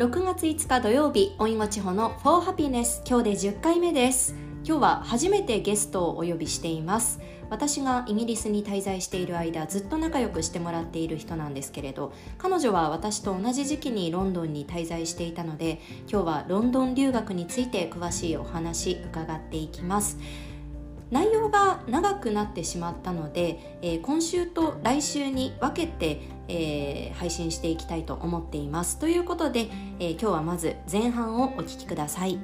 6月5日土曜日おいごちほの For Happiness 今日で10回目です。今日は初めてゲストをお呼びしています。私がイギリスに滞在している間ずっと仲良くしてもらっている人なんですけれど彼女は私と同じ時期にロンドンに滞在していたので今日はロンドン留学について詳しいお話伺っていきます。内容が長くなってしまったので、えー、今週と来週に分けて、えー、配信していきたいと思っています。ということで、えー、今日はまず前半をお聞きください。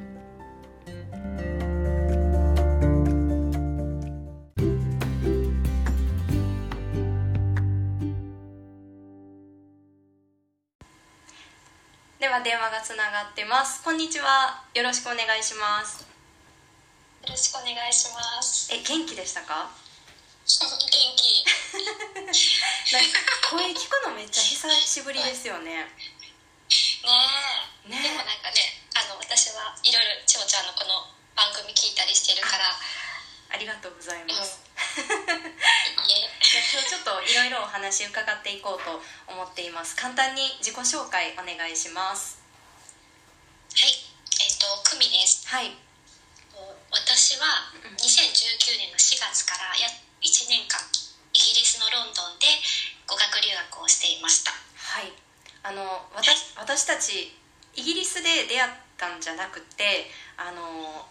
では電話がつながってます。こんにちは。よろしくお願いします。よろしくお願いします。え元気でしたか？元気。声聞くのめっちゃ久しぶりですよね。ねえ。ねでもなんかねあの私はいろいろ千穂ちゃんのこの番組聞いたりしてるから。ありがとうございます、うん、今日ちょっといろいろお話伺っていこうと思っています。簡単に自己紹介お願いします。はい。えっ、ー、と久美です。はい私は2019年の4月から約1年間イギリスのロンドンで語学留学をしていました。はい。あの私私たちイギリスで出会ったんじゃなくてあの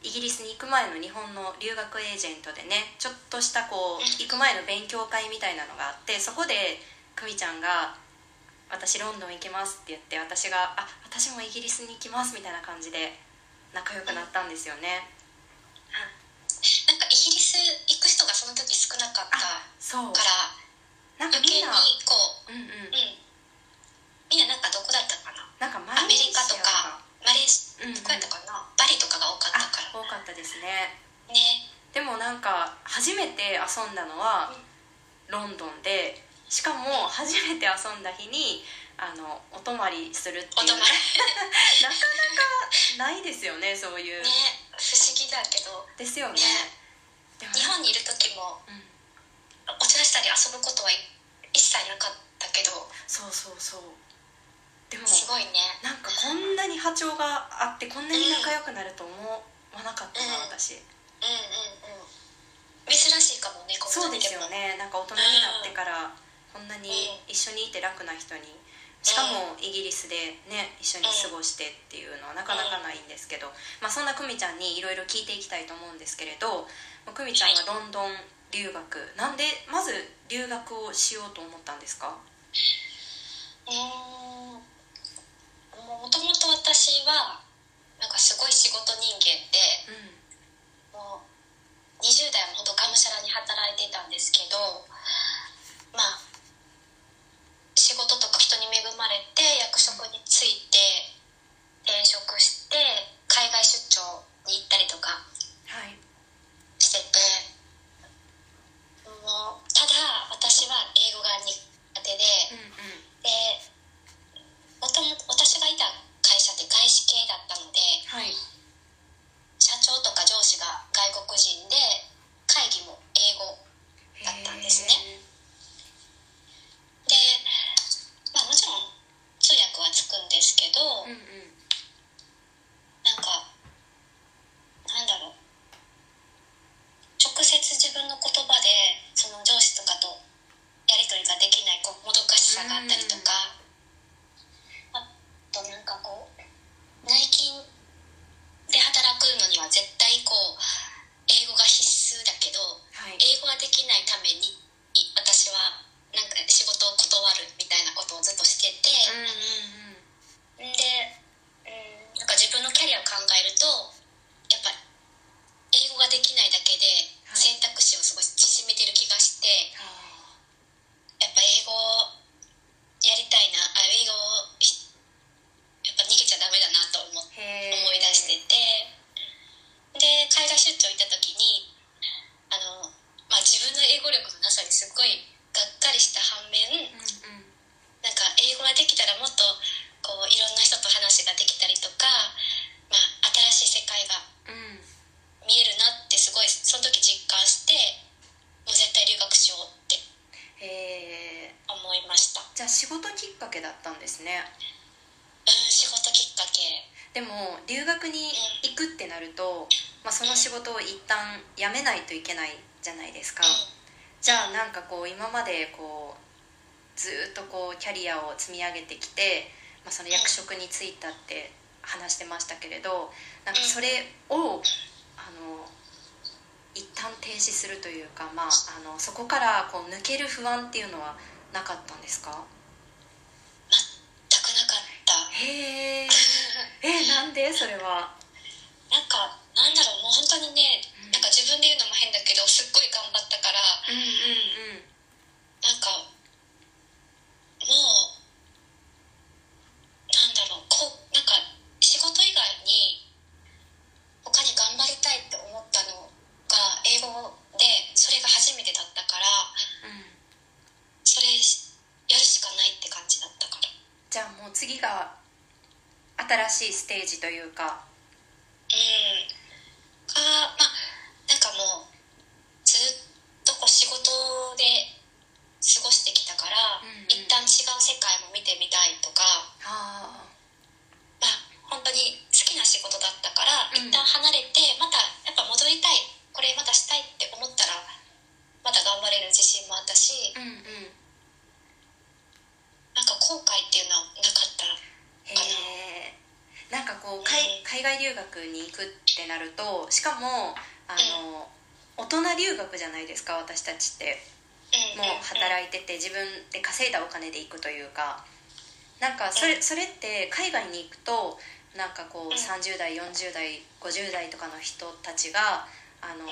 イギリスに行く前の日本の留学エージェントでねちょっとしたこう行く前の勉強会みたいなのがあってそこで久美ちゃんが「私ロンドン行きます」って言って私が「あ私もイギリスに行きます」みたいな感じで仲良くなったんですよね、イギリス行く人がその時少なかったからなんかみんなこう、うんうん、みんななんかどこだったかななんかアメリカとかマレーシア、うんうん、どこやったかなバリとかが多かったから多かったですねねでもなんか初めて遊んだのはロンドンでしかも初めて遊んだ日にあのお泊まりするっていうなかなかないですよねそういうね不思議だけどですよね、ね、日本にいる時も、うん、お茶したり遊ぶことは一切なかったけどそうそうそう。でもすごいね。なんかこんなに波長があってこんなに仲良くなると思わなかったな、うん、私。うんうんうん。珍しいかもねそうですよね。なんか大人になってからこんなに一緒にいて楽な人に。しかもイギリスでね一緒に過ごしてっていうのはなかなかないんですけど、まあ、そんな久美ちゃんにいろいろ聞いていきたいと思うんですけれど久美ちゃんがロンドン留学。なんでまず留学をしようと思ったんですか？うんもともと私はなんかすごい仕事人間で、うん、もう20代もほどがむしゃらに働いてたんですけどまあ仕事とか人に恵まれて役職に就いて転職して海外出張に行ったりとかしてて、もうただ私は英語が苦手で、うんうん、でもともと私がいた会社って外資系だったので、はい、社長とか上司が外国人で会議も英語だったんですね。でまあもちろん通訳はつくんですけど、うんうん、なんかなんだろう直接自分の言葉でその上司とかとやり取りができないこうもどかしさがあったりとか、うん、あとなんかこう内勤で働くのには絶対こう英語が必須だけど、はい、英語はできないために私はなんか仕事を断るみたいなことをずっとしてて、うんうんうん、で、うん、なんか自分のキャリアを考えるとやっぱ英語ができないだけで選択肢をすごい縮めてる気がして、はい、やっぱ英語やりたいなあ英語やっぱ逃げちゃダメだなと思思い出しててで海外出張行った時にあの、まあ、自分の英語力のなさにすっごいがっかりした反面、うんうん、なんか英語ができたらもっとこういろんな人と話ができたりとか、まあ、新しい世界が見えるなってすごいその時実感してもう絶対留学しようって思いましたじゃあ仕事きっかけだったんですね。うんけ。でも留学に行くってなると、まあ、その仕事を一旦辞めないといけないじゃないですか。うん。じゃあなんかこう今までこうずーっとこうキャリアを積み上げてきて、まあ、その役職に就いたって話してましたけれどなんかそれをあの一旦停止するというか、まあ、あのそこからこう抜ける不安っていうのはなかったんですか？へええなんで？それは。なんかなんだろう。もう本当にね、うん。なんか自分で言うのも変だけどすっごい頑張ったからうんうんうん。なんかもうなんだろうこうなんか仕事以外に他に頑張りたいって思ったのが英語でそれが初めてだったからうんそれやるしかないって感じだったからじゃあもう次が新しいステージというか。に行くってなるとしかもあの大人留学じゃないですか私たちって。うんもう働いてて自分で稼いだお金で行くというか。なんかそれそれって海外に行くとなんかこううん30代40代50代とかの人たちがあのうん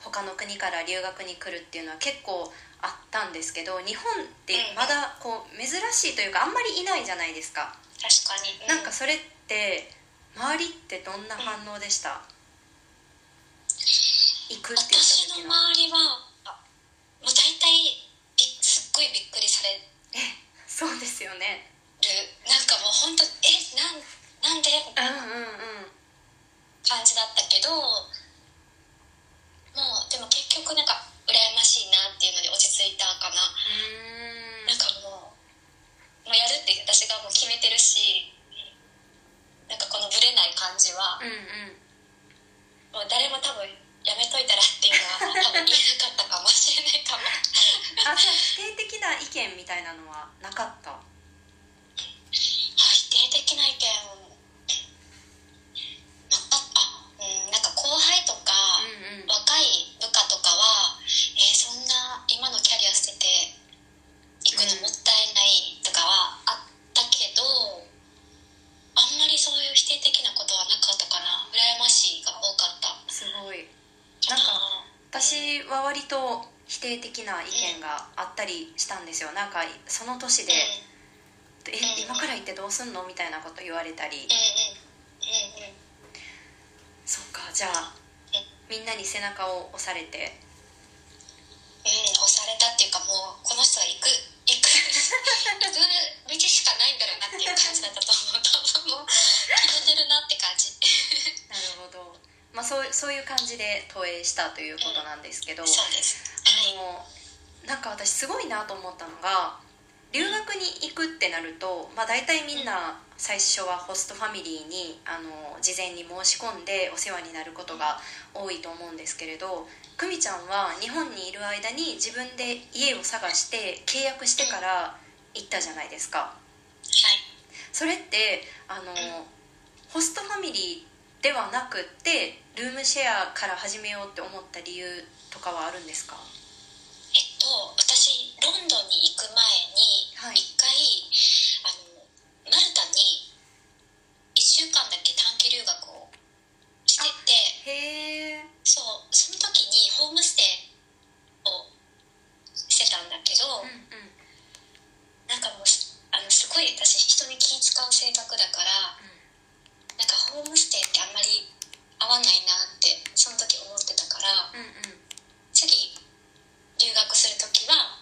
他の国から留学に来るっていうのは結構あったんですけど日本ってまだこう珍しいというかあんまりいないじゃないですか。確かに、うなんかそれって周りってどんな反応でした？行くって言った私の。時の周りはあもう大体びすっごいびっくりされる。そうですよね。なんかもう本当えなんなんで？みたいな感じだったけどもうでも結局なんかったりしたんですよ。なんかその年で「えうん今から行ってどうすんの?」みたいなこと言われたり。うんうんうんうんそっかじゃあみんなに背中を押されて。うん押されたっていうかもうこの人は行く行く。行く道しかないんだろうなっていう感じだったと思う。多分もう決めてるなって感じ。なるほど、まあ、そうそういう感じで投影したということなんですけど、そうです。あのなんか私すごいなと思ったのが留学に行くってなると、まあ、大体みんな最初はホストファミリーにあの事前に申し込んでお世話になることが多いと思うんですけれど久美ちゃんは日本にいる間に自分で家を探して契約してから行ったじゃないですか。はい。それってあのホストファミリーではなくってルームシェアから始めようって思った理由とかはあるんですか？えっと私ロンドンに行く前にはい一回、あのマルタに1週間だけ短期留学をしててへえそうその時にホームステイをしてたんだけど、うんうんなんかもうすあのすごい私人に気使う性格だからなんかホームステイってあんまり合わないなってその時思ってたからうんうん次留学する時は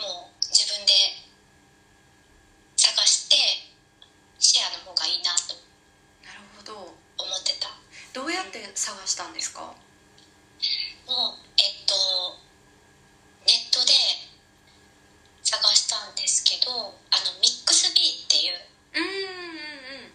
もう自分で探してシェアの方がいいなとなるほど思ってたどうやって探したんですかもうえっとネットで探したんですけどあのミックスビーっていううんうんうん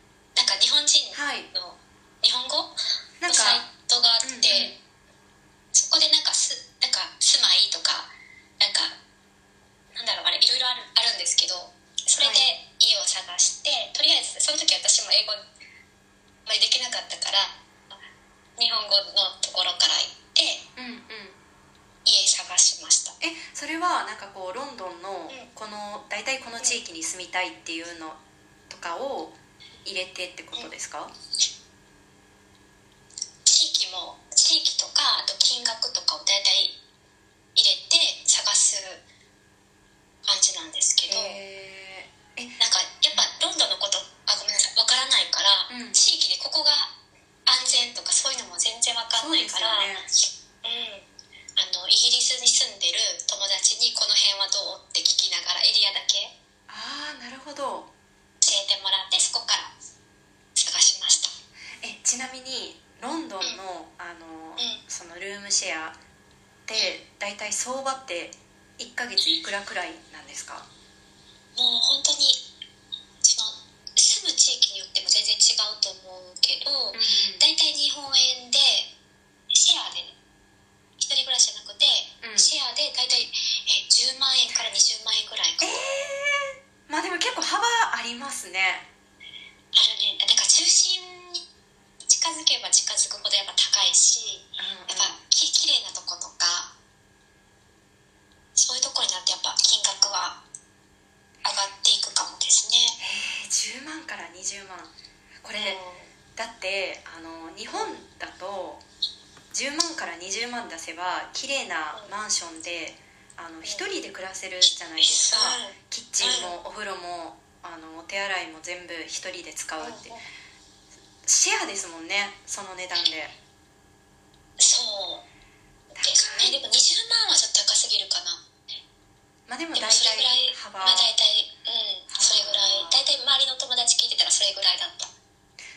それはなんかこうロンドンのうんこの大体この地域に住みたいっていうのとかを入れてってことですか、地域も地域とかあと金額とかを大体入れて探す感じなんですけど、えー、え。なんかやっぱロンドンのことあごめんなさいわからないから、うん。地域でここが安全とかそういうのも全然わかんないからそううん、あのイギリスに住んでる友達にこの辺はどう？って聞きながらエリアだけ。ああなるほど。教えてもらってそこからちなみにロンドンの,、あのうん。そのルームシェアって大体相場って1ヶ月いくらくらいなんですか？もう本当にその住む地域によっても全然違うと思うけど、うんうん。大体日本円でシェアでね一人暮らしじゃなくて、うん。シェアで大体え10万円から20万円ぐらいかな、えー、まあでも結構幅ありますね。あるねだから中心に近づけば近づくほどやっぱ高いしうんうん。やっぱき綺麗なとことかそういうとこになってやっぱ金額は上がっていくかもですね。えー、10万から20万。これ、うん。だってあの日本だと10万から20万出せば綺麗なマンションであの一人で暮らせるじゃないですか。キッチンもお風呂もあのお手洗いも全部一人で使うってシェアですもんねその値段で。そう。ですねでも20万はちょっと高すぎるかな。まあでもで大体もそれぐらい幅。まあ大体うんそれぐらい。大体周りの友達聞いてたらそれぐらいだった。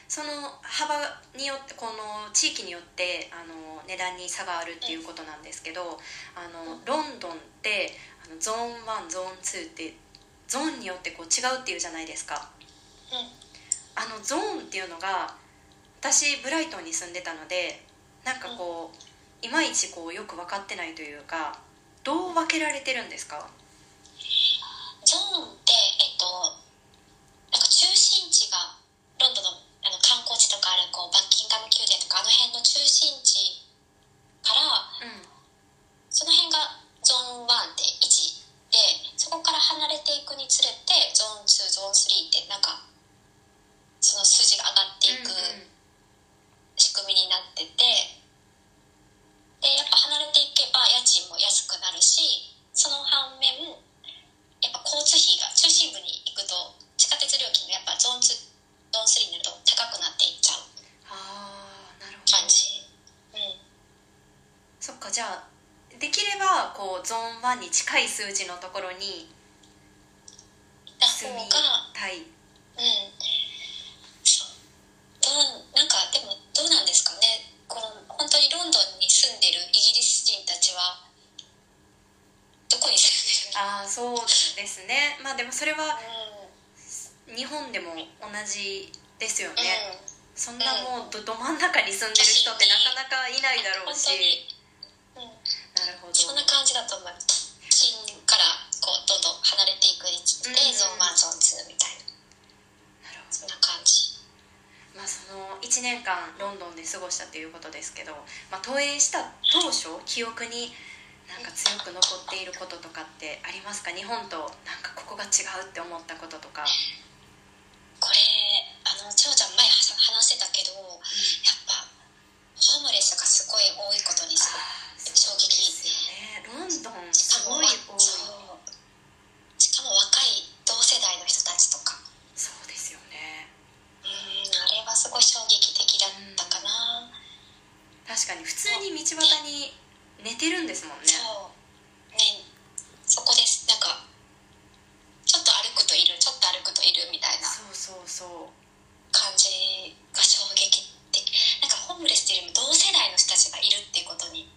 その幅によってこの地域によってあの値段に差があるっていうことなんですけどあのロンドンってあのゾーン1ゾーン2ってゾーンによってこう違うっていうじゃないですか。うんあのゾーンっていうのが私ブライトンに住んでたのでなんかこういまいちこうよく分かってないというかどう分けられてるんですかゾーンってえっとなんか中心地がロンドンのあの観光地とかあるこうバッキンガム宮殿とかあの辺の中心地からうんその辺がゾーン1で1でそこから離れていくにつれてゾーン2ゾーン3ってなんかその数字が上がっていく仕組みになっててでやっぱ離れていけば家賃も安くなるしその反面やっぱ交通費が中心部に行くと地下鉄料金がやっぱゾーン2ゾーン3になると高くなっていっちゃうああなるほど感じうんそっかじゃあできゾーン1に近い数字のところにだ住みたい。うん。どうなんかでもどうなんですかね。この本当にロンドンに住んでるイギリス人たちはどこに住んでるああそうですね。まあでもそれはの日本でも同じですようん、ね、うん。そんなもうどど真ん中に住んでる人ってなかなかいないだろうし本当に、うん、なるほどそんな感じだと思います金からこうどんどん離れていくにつれて、うんゾーン1ゾーン2みたいな。なるほど。そんな感じ。まあその1年間ロンドンで過ごしたということですけど、まあ、投影した当初記憶になんか強く残っていることとかってありますか？日本となんかここが違うって思ったこととか、これあの長ちゃん前話してたけどやっぱホームレスがすごい多いことにすごい衝撃ですよねロンドンしかもすごい多いそうしかも若い同世代の人たちとかそうですよねうんあれはすごい衝撃的だったかな、確かに普通に道端に寝てるんですもんねそうねそこですなんかちょっと歩くといるちょっと歩くといるみたいなそうそうそう感じが衝撃的なんかホームレスっていうよりも同世代の人たちがいるっていうことに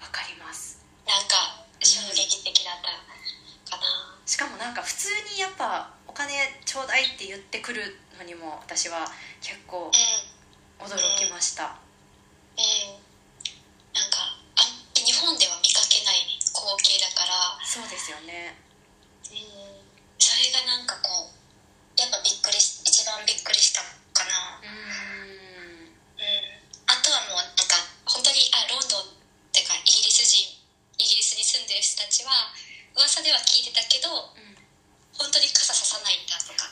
わかりますなんか衝撃的だったかなしかもなんか普通にやっぱお金ちょうだいって言ってくるのにも私は結構うん。驚きましたうんなんかあ日本では見かけない光景だからそうですよねうんそれがなんかこうやっぱびっくりし一番びっくりしたかなうーんうんあとはもうなんか本当にあロンドンってかイギリス人イギリスに住んんでる人たちは噂では聞いてたけどうん本当に傘ささないんだとか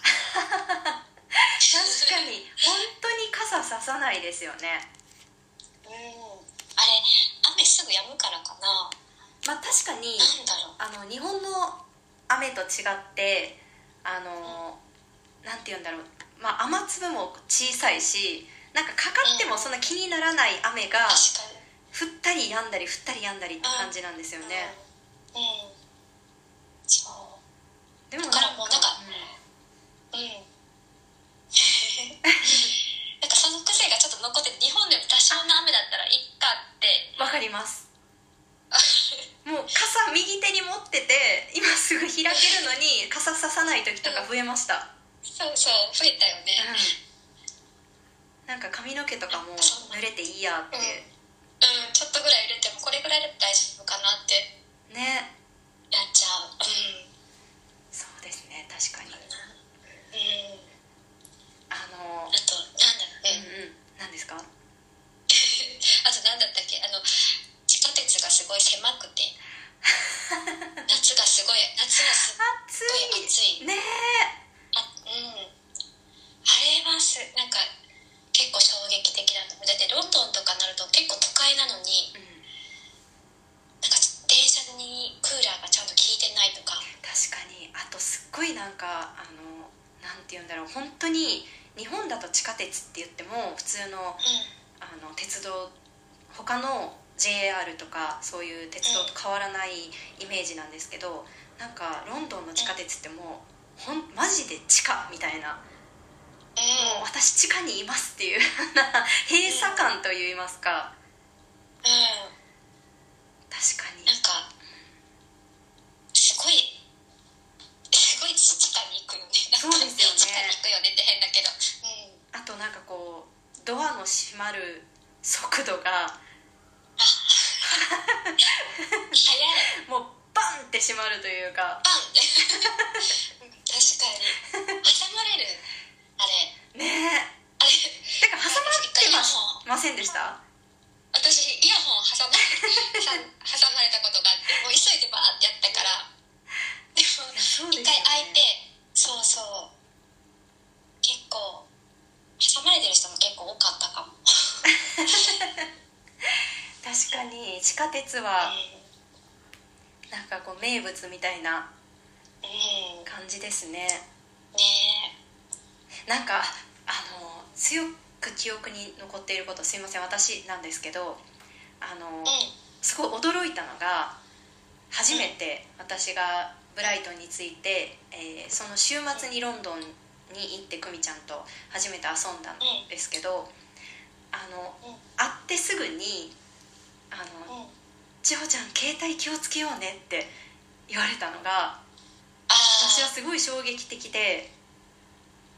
確かに本当に傘ささないですよね。うん。あれ雨すぐ止むからかな。まあ確かにあの日本の雨と違ってあのなんて言うんだろう、まあ、雨粒も小さいしなんかかかってもそんな気にならない雨が降ったり止んだり降ったり止んだりって感じなんですよね。うん、うん、そう。でもだからもうなんかうん。うんなん 残ってて日本でも多少の雨だったらいっかって。わかります。もう傘右手に持ってて今すぐ開けるのに傘ささない時とか増えました。そうそう増えたよね。うん。なんか髪の毛とかも濡れていいやって。うん。ちょっとぐらい入れてもこれぐらいで大丈夫かなって。ね。やっちゃう。うん。そうですね確かに。うんあのあとなんだろううんね、うん何ですかあとなんだったっけ？あの地下鉄がすごい狭くて。夏がすごい夏はす暑ごい暑い。い。ねあうん。あれはすなんか結構衝撃的だと思うだってロンドンとかになると結構都会なのにえ、うん、なんか電車にクーラーがちゃんと効いてないとか。確かに。あとすっごいなんかあのなんて言うんだろう。本当に日本だと地下鉄って言っても普通のうん。あの鉄道他の JR とかそういう鉄道と変わらないイメージなんですけどなんかロンドンの地下鉄ってもうほんマジで地下みたいな。もう私地下にいますっていう 閉鎖感といいますか。うん。うん。確かに。なんかすごいすごい地下に行くよね。そうですよね。地下に行くよねって変だけど。うん。あとなんかこうドアの閉まる速度が。もうバンって閉まるというか。バン。って確かに。挟まれる。あれ。ね。あれ。えてか挟まってましませんでした？私イヤホン挟ま挟挟まれたことがあってもう急いでバーってやったから。でもいやそうですよね。一回開いてそうそう。結構挟まれてる人も結構多かったかも。確かに。地下鉄はなんかこう名物みたいなうん、うん、感じですね。ねなんかあの強く記憶に残っていることすいません。私なんですけどあのえうん。すごい驚いたのが初めて私がブライトンに着いて、えーその週末にロンドンに行って久美ちゃんと初めて遊んだんですけどあのうん。会ってすぐに「あのうん千穂ちゃん携帯気をつけようね」って言われたのがあ私はあすごい衝撃的で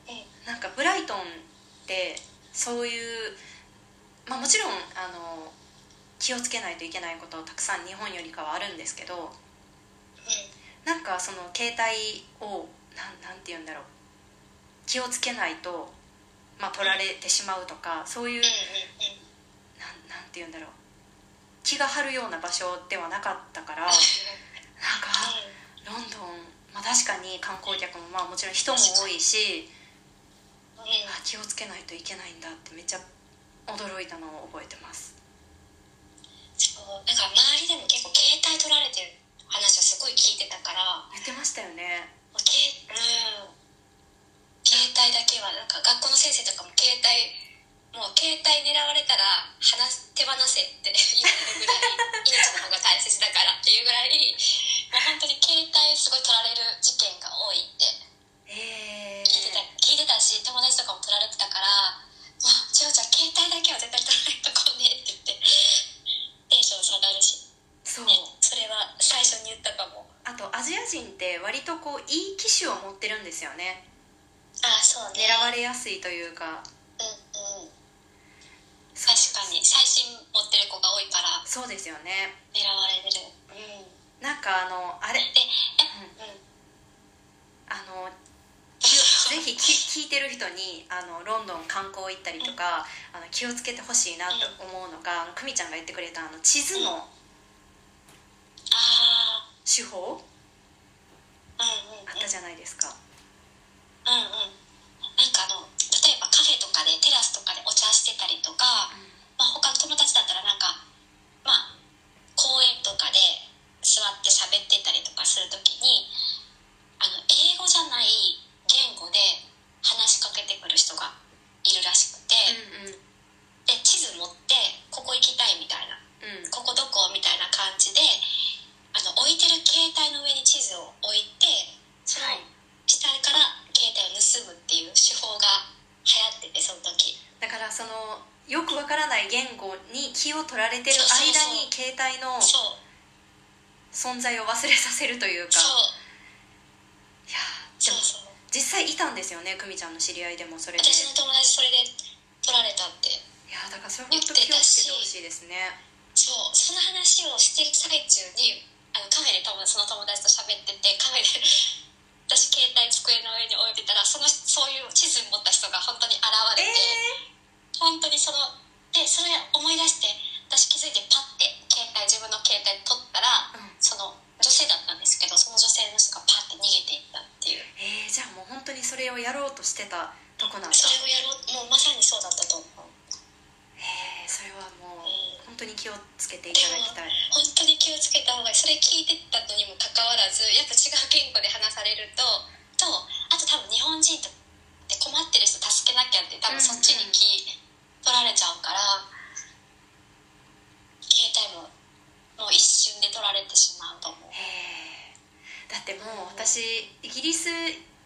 うん。なんかブライトンってそういう、まあ、もちろんあの気をつけないといけないことたくさん日本よりかはあるんですけどなんかその携帯をなんなんて言うんだろう気をつけないと、まあ、取られてしまうとかそういううんうんうん。なんなんて言うんだろう。気が張るような場所ではなかったからなんかロンドン、まあ、確かに観光客もまあもちろん人も多いしあ気をつけないといけないんだってめっちゃ驚いたのを覚えてます。そうなんか周りでも結構携帯取られてる話はすごい聞いてたから言ってましたよね。うん携帯だけはなんか学校の先生とかも携帯もう携帯狙われたら離す手放せって言われるぐらい命の方が大切だからっていうぐらいもう本当に携帯すごい取られる事件が多いって。聞いてた聞いてたし友達とかも取られてたから「もう千代ちゃん携帯だけは絶対取られとこうね」って言ってテンション下がるし、そう。ね、それは最初に言ったかも。あとアジア人って割とこういい機種を持ってるんですよねそうね狙われやすいというか。うんうん。確かに。最新持ってる子が多いから。そうですよね。狙われてる。うん。なんかあのあれ。でえうん。あのぜひき聞いてる人にあのロンドン観光行ったりとか、あの気をつけてほしいなと思うのが、あの久美ちゃんが言ってくれたあの地図のあ手法うんうんあったじゃないですか。うんうんってたりとかするときにあの英語じゃない言語で話しかけてくる人がいるらしくて、うんうん。で地図持ってここ行きたいみたいなうん。ここどこみたいな感じであの置いてる携帯の上に地図を置いてそのはい。下から携帯を盗むっていう手法が流行っててその時。だからそのよくわからない言語に気を取られてる間に携帯のそう存在を忘れさせるというか。そう。いやーでも実際いたんですよね久美ちゃんの知り合いでもそれで。私の友達それで取られたって。いやーだからそれ本当気をつけてほしいですね。そうその話をしてる最中にあのカフェで多分その友達と喋っててカフェで 私携帯机の上に置いてたらそのそういう地図持った人が本当に現れて、本当にそのでそれ思い出して私気づいてパッて自分の携帯取ったら、うん。その女性だったんですけどその女性の人がパッて逃げていったっていう。えー、じゃあもう本当にそれをやろうとしてたとこなんだ。それをやろうもうまさにそうだったと思う。えー、それはもううん。本当に気をつけていただきたい。本当に気をつけた方がいい。それ聞いてたのにもかかわらずやっぱ違う言語で話されるととあと多分日本人って困ってる人助けなきゃって多分そっちに気取られちゃうから携帯ももう一瞬で取られてしまうと思う。だってもう私イギリス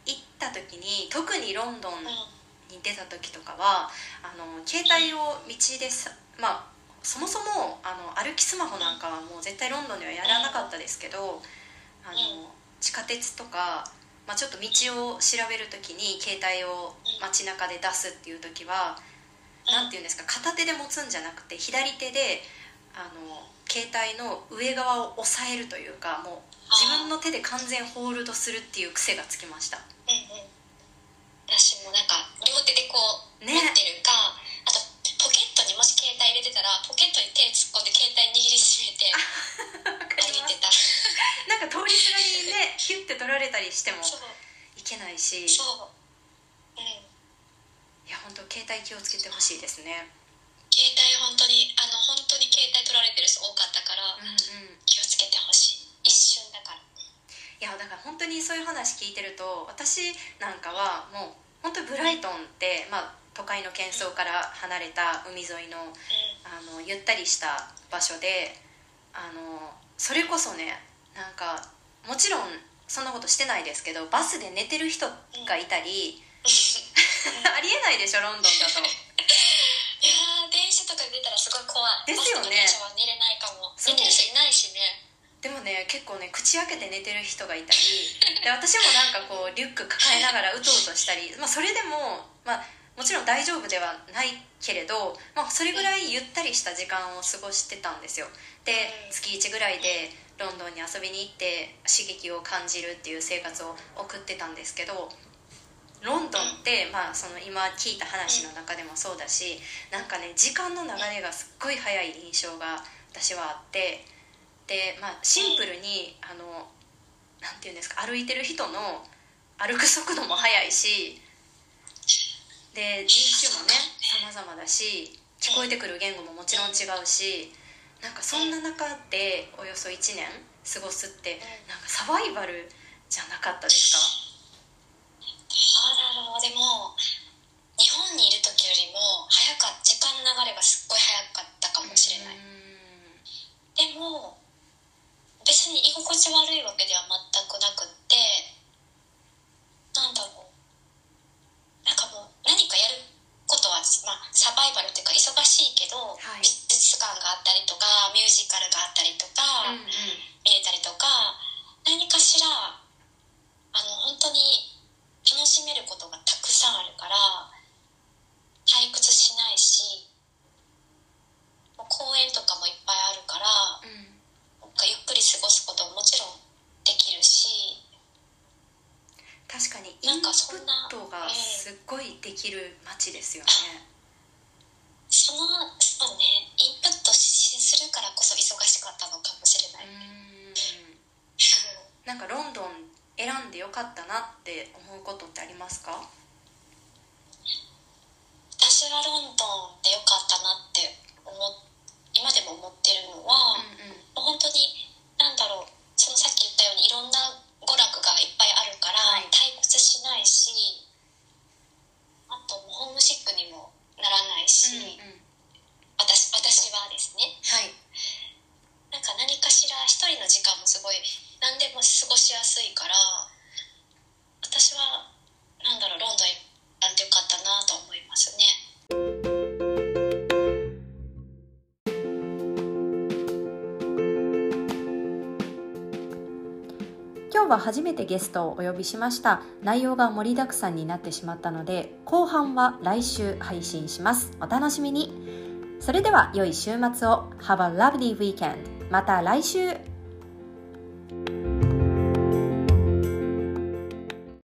行った時に特にロンドンうん。に出た時とかはあの携帯を道でさまあそもそもあの歩きスマホなんかはもう絶対ロンドンではやらなかったですけどあの地下鉄とか、まあ、ちょっと道を調べる時に携帯を街中で出すっていう時は何て言うんですか片手で持つんじゃなくて左手であの携帯の上側を押さえるというかもう自分の手で完全ホールドするっていう癖がつきました。うんうん私もなんか両手でこう持ねってるか、あとポケットにもし携帯入れてたらポケットに手突っ込んで携帯握りしめて歩いてた。なんか通りすがりにね ヒュッて取られたりしてもいけないし。いそう。うん。や本当携帯気をつけてほしいですね携帯本当にあの本当に携帯取られてる人多かったから、うんうん。気をつけてほしい。一瞬だから。いやだから本当にそういう話聞いてると私なんかはもう本当にブライトンって、まあ、都会の喧騒から離れた海沿いのうあのゆったりした場所であのそれこそねなんかもちろんそんなことしてないですけどバスで寝てる人がいたり、ん。ありえないでしょロンドンだととかで出たらすごい怖い。ですよね。寝れないかも。寝てる人いないしね。でもね結構ね口開けて寝てる人がいたり。で私もなんかこうリュック抱えながらうとうとしたり、まあ、それでも、まあ、もちろん大丈夫ではないけれど、まあ、それぐらいゆったりした時間を過ごしてたんですよ。でうん。月1ぐらいでロンドンに遊びに行って刺激を感じるっていう生活を送ってたんですけどロンドンって、まあ、その今聞いた話の中でもそうだしなんかね時間の流れがすっごい早い印象が私はあってで、まあ、シンプルにあのなんていうんですか歩いてる人の歩く速度も速いしで人種もね様々だし聞こえてくる言語ももちろん違うしなんかそんな中でおよそ1年過ごすってなんかサバイバルじゃなかったですか？そうだろうでも日本にいる時よりも早かった時間の流れがすっごい早かったかもしれない、でも別に居心地悪いわけでは全くなくってなんだろう。なんかもう何かやることは、まあ、サバイバルっていうか忙しいけど、はい。美術館があったりとかミュージカルがあったりとか、うんうん。見れたりとか何かしらあの本当に楽しめることがたくさんあるから退屈しないしもう公園とかもいっぱいあるからうん。なんかゆっくり過ごすことももちろんできるし確かにイなんンプットがすっごいできる街ですよね。そのそうねインプットしするからこそ忙しかったのかもしれない、うん。なんかロンドン選んでよかったなって思うことってありますか？私はロンドンでよかったなって思今でも思ってるのは、うんうん。本当に初めてゲストをお呼びしました。内容が盛りだくさんになってしまったので後半は来週配信します。お楽しみに。それでは良い週末を。Have a lovely weekend また来週。